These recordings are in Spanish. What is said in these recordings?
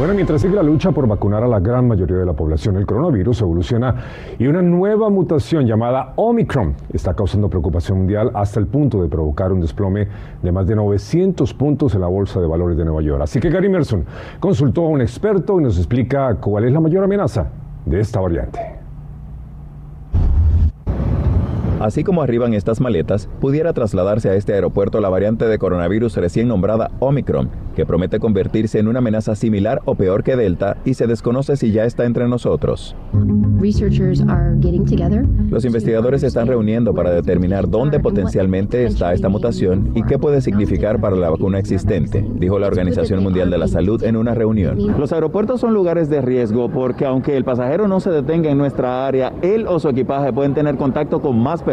Bueno, mientras sigue la lucha por vacunar a la gran mayoría de la población, el coronavirus evoluciona y una nueva mutación llamada Omicron está causando preocupación mundial hasta el punto de provocar un desplome de más de 900 puntos en la Bolsa de Valores de Nueva York. Así que Gary Merson consultó a un experto y nos explica cuál es la mayor amenaza de esta variante. Así como arriban estas maletas, pudiera trasladarse a este aeropuerto la variante de coronavirus recién nombrada Omicron, que promete convertirse en una amenaza similar o peor que Delta y se desconoce si ya está entre nosotros. Los investigadores se están reuniendo para determinar dónde potencialmente está esta mutación y qué puede significar para la vacuna existente, dijo la Organización Mundial de la Salud en una reunión. Los aeropuertos son lugares de riesgo porque aunque el pasajero no se detenga en nuestra área, él o su equipaje pueden tener contacto con más personas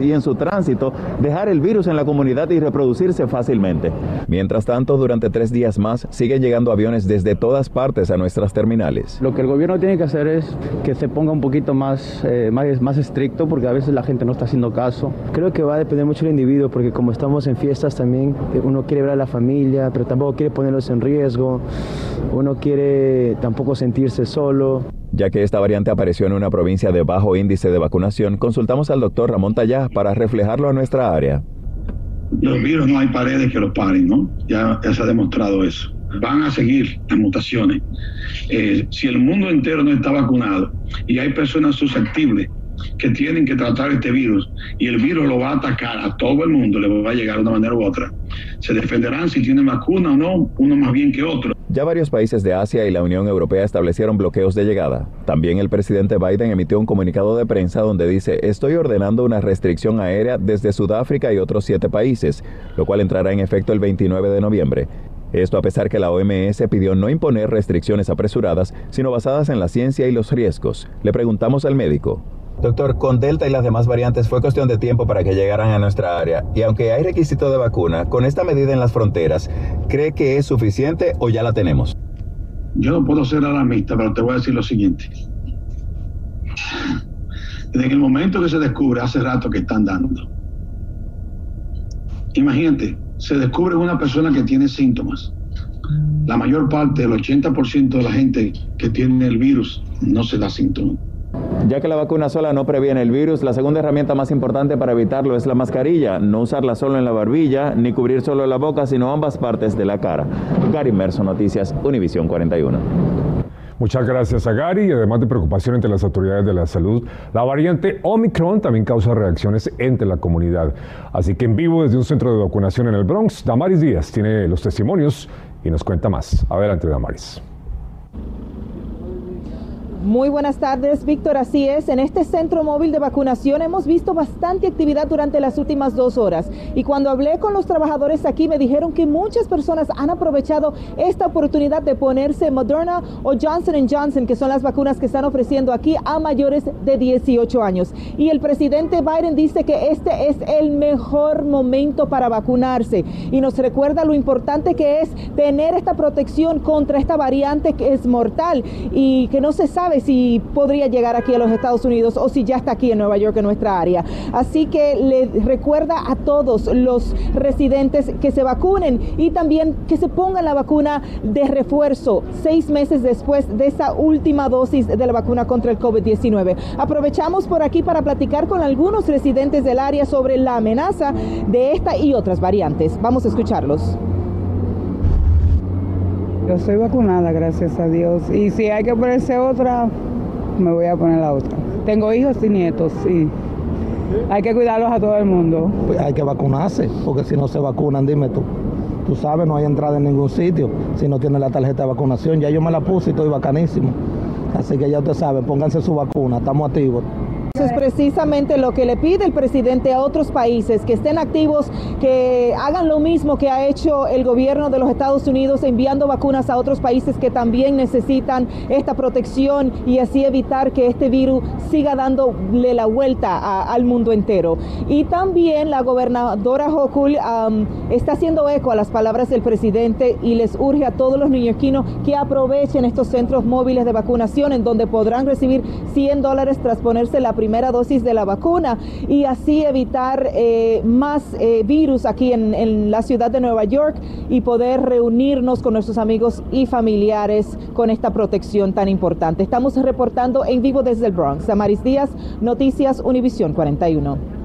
y en su tránsito dejar el virus en la comunidad y reproducirse fácilmente. Mientras tanto, durante tres días más siguen llegando aviones desde todas partes a nuestras terminales. Lo que el gobierno tiene que hacer es que se ponga un poquito más, eh, más, más estricto porque a veces la gente no está haciendo caso. Creo que va a depender mucho del individuo porque como estamos en fiestas también, eh, uno quiere ver a la familia, pero tampoco quiere ponerlos en riesgo, uno quiere tampoco sentirse solo. Ya que esta variante apareció en una provincia de bajo índice de vacunación, consultamos al doctor Ramón Tallá para reflejarlo a nuestra área. Los virus no hay paredes que los paren, ¿no? Ya, se ha demostrado eso. Van a seguir las mutaciones. Eh, si el mundo entero no está vacunado y hay personas susceptibles que tienen que tratar este virus y el virus lo va a atacar a todo el mundo, le va a llegar de una manera u otra. Se defenderán si tienen vacuna o no, uno más bien que otro. Ya varios países de Asia y la Unión Europea establecieron bloqueos de llegada. También el presidente Biden emitió un comunicado de prensa donde dice, estoy ordenando una restricción aérea desde Sudáfrica y otros siete países, lo cual entrará en efecto el 29 de noviembre. Esto a pesar que la OMS pidió no imponer restricciones apresuradas, sino basadas en la ciencia y los riesgos. Le preguntamos al médico. Doctor, con Delta y las demás variantes fue cuestión de tiempo para que llegaran a nuestra área. Y aunque hay requisito de vacuna, con esta medida en las fronteras, ¿cree que es suficiente o ya la tenemos? Yo no puedo ser alarmista, pero te voy a decir lo siguiente. Desde el momento que se descubre, hace rato que están dando. Imagínate, se descubre una persona que tiene síntomas. La mayor parte, el 80% de la gente que tiene el virus no se da síntomas. Ya que la vacuna sola no previene el virus, la segunda herramienta más importante para evitarlo es la mascarilla. No usarla solo en la barbilla, ni cubrir solo la boca, sino ambas partes de la cara. Gary Merson, Noticias, Univisión 41. Muchas gracias a Gary además de preocupación entre las autoridades de la salud, la variante Omicron también causa reacciones entre la comunidad. Así que en vivo desde un centro de vacunación en el Bronx, Damaris Díaz tiene los testimonios y nos cuenta más. Adelante, Damaris. Muy buenas tardes, Víctor. Así es, en este centro móvil de vacunación hemos visto bastante actividad durante las últimas dos horas. Y cuando hablé con los trabajadores aquí, me dijeron que muchas personas han aprovechado esta oportunidad de ponerse Moderna o Johnson Johnson, que son las vacunas que están ofreciendo aquí a mayores de 18 años. Y el presidente Biden dice que este es el mejor momento para vacunarse. Y nos recuerda lo importante que es tener esta protección contra esta variante que es mortal y que no se sabe si podría llegar aquí a los Estados Unidos o si ya está aquí en Nueva York, en nuestra área. Así que le recuerda a todos los residentes que se vacunen y también que se pongan la vacuna de refuerzo seis meses después de esa última dosis de la vacuna contra el COVID-19. Aprovechamos por aquí para platicar con algunos residentes del área sobre la amenaza de esta y otras variantes. Vamos a escucharlos. Yo soy vacunada, gracias a Dios. Y si hay que ponerse otra, me voy a poner la otra. Tengo hijos y nietos, sí. Hay que cuidarlos a todo el mundo. Pues hay que vacunarse, porque si no se vacunan, dime tú. Tú sabes, no hay entrada en ningún sitio si no tiene la tarjeta de vacunación. Ya yo me la puse y estoy bacanísimo. Así que ya usted sabe, pónganse su vacuna, estamos activos. Eso es precisamente lo que le pide el presidente a otros países, que estén activos, que hagan lo mismo que ha hecho el gobierno de los Estados Unidos enviando vacunas a otros países que también necesitan esta protección y así evitar que este virus siga dándole la vuelta al mundo entero. Y también la gobernadora Hokul está haciendo eco a las palabras del presidente y les urge a todos los neoyorquinos que aprovechen estos centros móviles de vacunación en donde podrán recibir 100 dólares tras ponerse la primera dosis de la vacuna y así evitar eh, más eh, virus aquí en, la ciudad de Nueva York y poder reunirnos con nuestros amigos y familiares con esta protección tan importante. Estamos reportando en vivo desde el Bronx. Damaris Díaz, Noticias Univisión 41.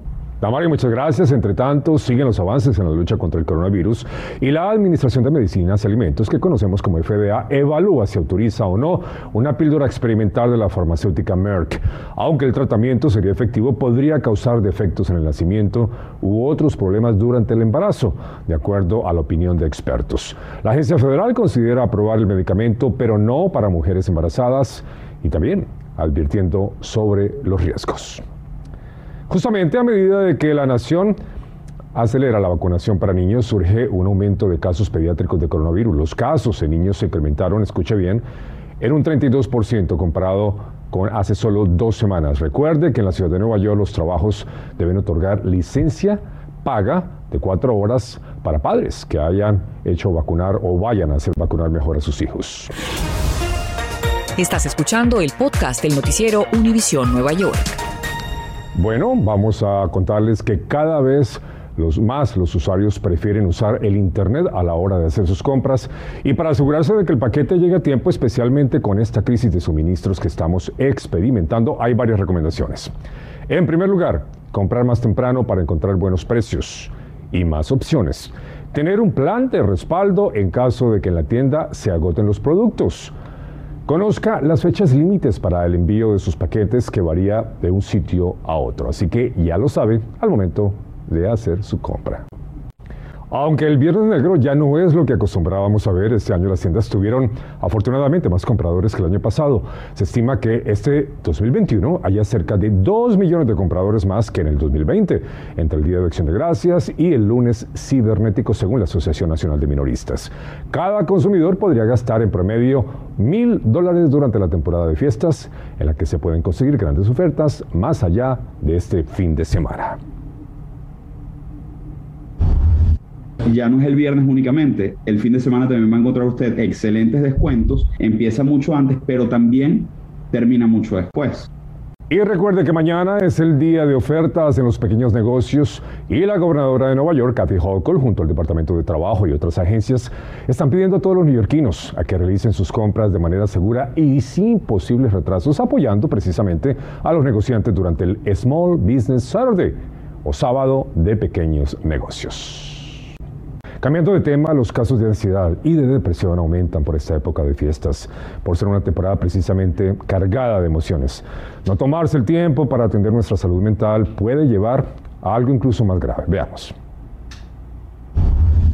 Tamari, muchas gracias. Entre tanto, siguen los avances en la lucha contra el coronavirus y la Administración de Medicinas y Alimentos, que conocemos como FDA, evalúa si autoriza o no una píldora experimental de la farmacéutica Merck. Aunque el tratamiento sería efectivo, podría causar defectos en el nacimiento u otros problemas durante el embarazo, de acuerdo a la opinión de expertos. La agencia federal considera aprobar el medicamento, pero no para mujeres embarazadas y también advirtiendo sobre los riesgos. Justamente a medida de que la nación acelera la vacunación para niños, surge un aumento de casos pediátricos de coronavirus. Los casos en niños se incrementaron, escuche bien, en un 32% comparado con hace solo dos semanas. Recuerde que en la ciudad de Nueva York los trabajos deben otorgar licencia paga de cuatro horas para padres que hayan hecho vacunar o vayan a hacer vacunar mejor a sus hijos. Estás escuchando el podcast del noticiero Univisión Nueva York. Bueno, vamos a contarles que cada vez los más los usuarios prefieren usar el Internet a la hora de hacer sus compras y para asegurarse de que el paquete llegue a tiempo, especialmente con esta crisis de suministros que estamos experimentando, hay varias recomendaciones. En primer lugar, comprar más temprano para encontrar buenos precios y más opciones. Tener un plan de respaldo en caso de que en la tienda se agoten los productos. Conozca las fechas límites para el envío de sus paquetes que varía de un sitio a otro, así que ya lo sabe al momento de hacer su compra. Aunque el Viernes Negro ya no es lo que acostumbrábamos a ver, este año las tiendas tuvieron afortunadamente más compradores que el año pasado. Se estima que este 2021 haya cerca de 2 millones de compradores más que en el 2020, entre el Día de Acción de Gracias y el lunes cibernético, según la Asociación Nacional de Minoristas. Cada consumidor podría gastar en promedio mil dólares durante la temporada de fiestas, en la que se pueden conseguir grandes ofertas más allá de este fin de semana. Ya no es el viernes únicamente, el fin de semana también va a encontrar usted excelentes descuentos, empieza mucho antes, pero también termina mucho después. Y recuerde que mañana es el día de ofertas en los pequeños negocios y la gobernadora de Nueva York, Kathy Hochul, junto al Departamento de Trabajo y otras agencias, están pidiendo a todos los neoyorquinos a que realicen sus compras de manera segura y sin posibles retrasos, apoyando precisamente a los negociantes durante el Small Business Saturday o sábado de pequeños negocios. Cambiando de tema, los casos de ansiedad y de depresión aumentan por esta época de fiestas, por ser una temporada precisamente cargada de emociones. No tomarse el tiempo para atender nuestra salud mental puede llevar a algo incluso más grave. Veamos.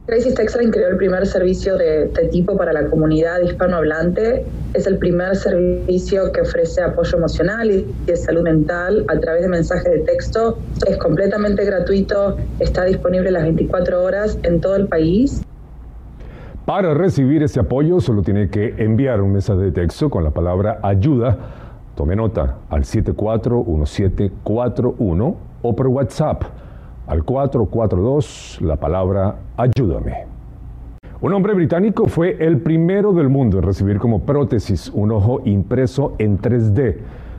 Crisis Textline creó el primer servicio de este tipo para la comunidad hispanohablante. Es el primer servicio que ofrece apoyo emocional y de salud mental a través de mensajes de texto. Es completamente gratuito, está disponible las 24 horas en todo el país. Para recibir ese apoyo solo tiene que enviar un mensaje de texto con la palabra ayuda. Tome nota al 741741 o por WhatsApp al 442 la palabra ayúdame. Un hombre británico fue el primero del mundo en recibir como prótesis un ojo impreso en 3D.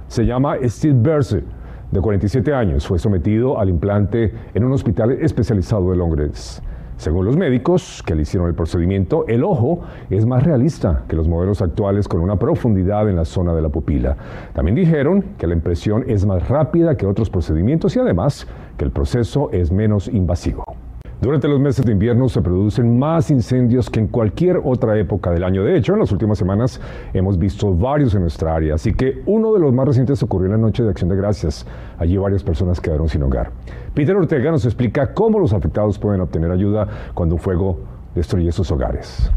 Se llama Steve Berse, de 47 años. Fue sometido al implante en un hospital especializado de Londres. Según los médicos que le hicieron el procedimiento, el ojo es más realista que los modelos actuales con una profundidad en la zona de la pupila. También dijeron que la impresión es más rápida que otros procedimientos y además que el proceso es menos invasivo. Durante los meses de invierno se producen más incendios que en cualquier otra época del año. De hecho, en las últimas semanas hemos visto varios en nuestra área, así que uno de los más recientes ocurrió en la noche de Acción de Gracias. Allí varias personas quedaron sin hogar. Peter Ortega nos explica cómo los afectados pueden obtener ayuda cuando un fuego destruye sus hogares.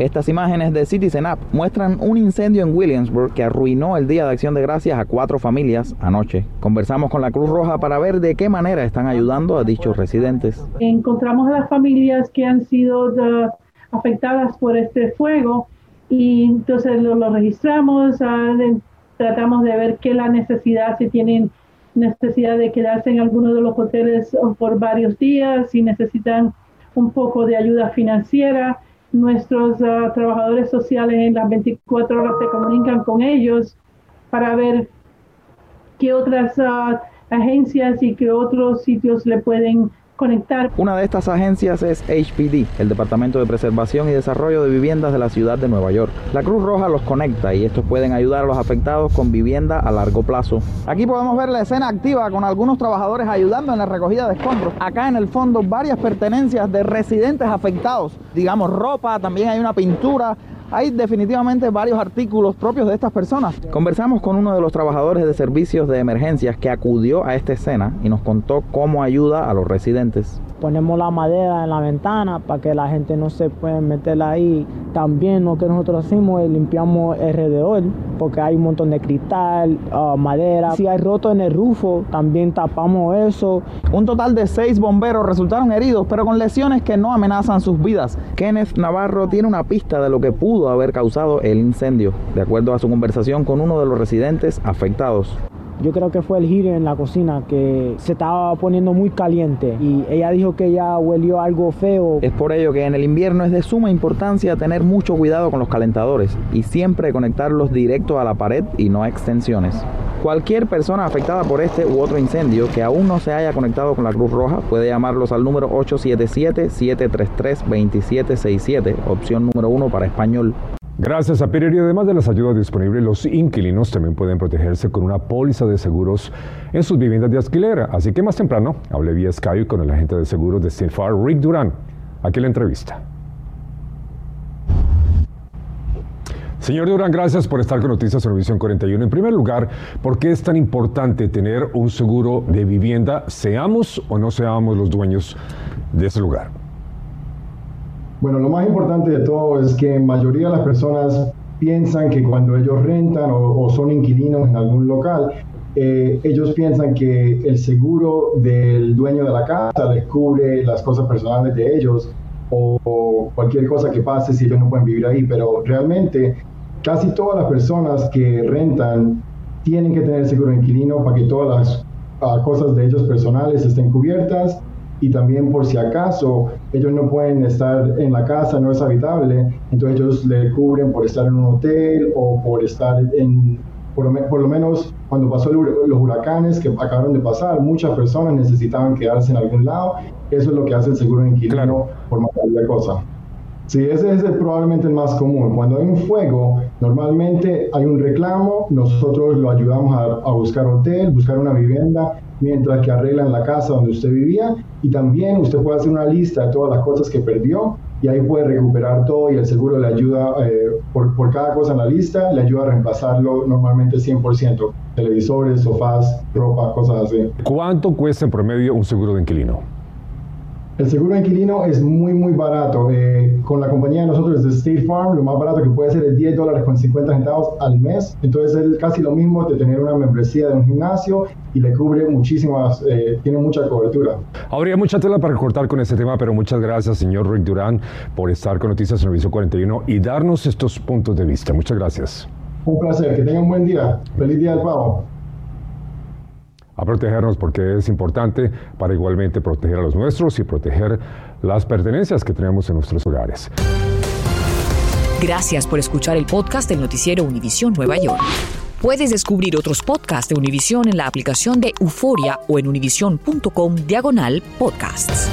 Estas imágenes de Citizen App muestran un incendio en Williamsburg que arruinó el Día de Acción de Gracias a cuatro familias anoche. Conversamos con la Cruz Roja para ver de qué manera están ayudando a dichos residentes. Encontramos a las familias que han sido afectadas por este fuego y entonces lo, registramos, ah, tratamos de ver qué la necesidad, si tienen necesidad de quedarse en alguno de los hoteles por varios días, si necesitan un poco de ayuda financiera. Nuestros ah, trabajadores sociales en las 24 horas se comunican con ellos para ver qué otras ah, agencias y qué otros sitios le pueden conectar. Una de estas agencias es HPD, el Departamento de Preservación y Desarrollo de Viviendas de la ciudad de Nueva York. La Cruz Roja los conecta y estos pueden ayudar a los afectados con vivienda a largo plazo. Aquí podemos ver la escena activa con algunos trabajadores ayudando en la recogida de escombros. Acá en el fondo varias pertenencias de residentes afectados, digamos ropa, también hay una pintura, hay definitivamente varios artículos propios de estas personas. Conversamos con uno de los trabajadores de servicios de emergencias que acudió a esta escena y nos contó cómo ayuda a los residentes ponemos la madera en la ventana para que la gente no se pueda meter ahí. También lo que nosotros hacemos es limpiamos alrededor porque hay un montón de cristal, ah, madera. Si hay roto en el rufo, también tapamos eso. Un total de seis bomberos resultaron heridos, pero con lesiones que no amenazan sus vidas. Kenneth Navarro tiene una pista de lo que pudo haber causado el incendio, de acuerdo a su conversación con uno de los residentes afectados. Yo creo que fue el giro en la cocina que se estaba poniendo muy caliente y ella dijo que ya huelió algo feo. Es por ello que en el invierno es de suma importancia tener mucho cuidado con los calentadores y siempre conectarlos directo a la pared y no a extensiones. Cualquier persona afectada por este u otro incendio que aún no se haya conectado con la Cruz Roja puede llamarlos al número 877-733-2767, opción número 1 para español. Gracias a Pereira además de las ayudas disponibles, los inquilinos también pueden protegerse con una póliza de seguros en sus viviendas de alquiler. Así que más temprano hablé vía Skype con el agente de seguros de State Rick Durán. Aquí la entrevista. Señor Durán, gracias por estar con Noticias Televisión 41. En primer lugar, ¿por qué es tan importante tener un seguro de vivienda, seamos o no seamos los dueños de ese lugar? Bueno, lo más importante de todo es que mayoría de las personas piensan que cuando ellos rentan o, son inquilinos en algún local, eh, ellos piensan que el seguro del dueño de la casa les cubre las cosas personales de ellos o, cualquier cosa que pase si ellos no pueden vivir ahí, pero realmente casi todas las personas que rentan tienen que tener seguro de inquilino para que todas las ah, cosas de ellos personales estén cubiertas y también por si acaso ellos no pueden estar en la casa, no es habitable, entonces ellos le cubren por estar en un hotel o por estar en, por, lo menos cuando pasó los huracanes que acabaron de pasar, muchas personas necesitaban quedarse en algún lado, eso es lo que hace el seguro de inquilino por mayoría de cosas. Sí, ese es probablemente el más común. Cuando hay un fuego, normalmente hay un reclamo, nosotros lo ayudamos a, a buscar hotel, buscar una vivienda, mientras que arreglan la casa donde usted vivía y también usted puede hacer una lista de todas las cosas que perdió y ahí puede recuperar todo y el seguro le ayuda eh, por, por, cada cosa en la lista, le ayuda a reemplazarlo normalmente 100%, televisores, sofás, ropa, cosas así. ¿Cuánto cuesta en promedio un seguro de inquilino? El seguro de inquilino es muy, muy barato. Eh, con la compañía de nosotros de State Farm, lo más barato que puede ser es 10 dólares con 50 centavos al mes. Entonces es casi lo mismo de tener una membresía de un gimnasio y le cubre muchísimas, eh, tiene mucha cobertura. Habría mucha tela para cortar con este tema, pero muchas gracias, señor Rick Durán, por estar con Noticias Servicio 41 y darnos estos puntos de vista. Muchas gracias. Un placer, que tengan un buen día. Feliz día del pavo a protegernos porque es importante para igualmente proteger a los nuestros y proteger las pertenencias que tenemos en nuestros hogares. Gracias por escuchar el podcast del noticiero Univisión Nueva York. Puedes descubrir otros podcasts de Univisión en la aplicación de Euforia o en univision.com diagonal podcasts.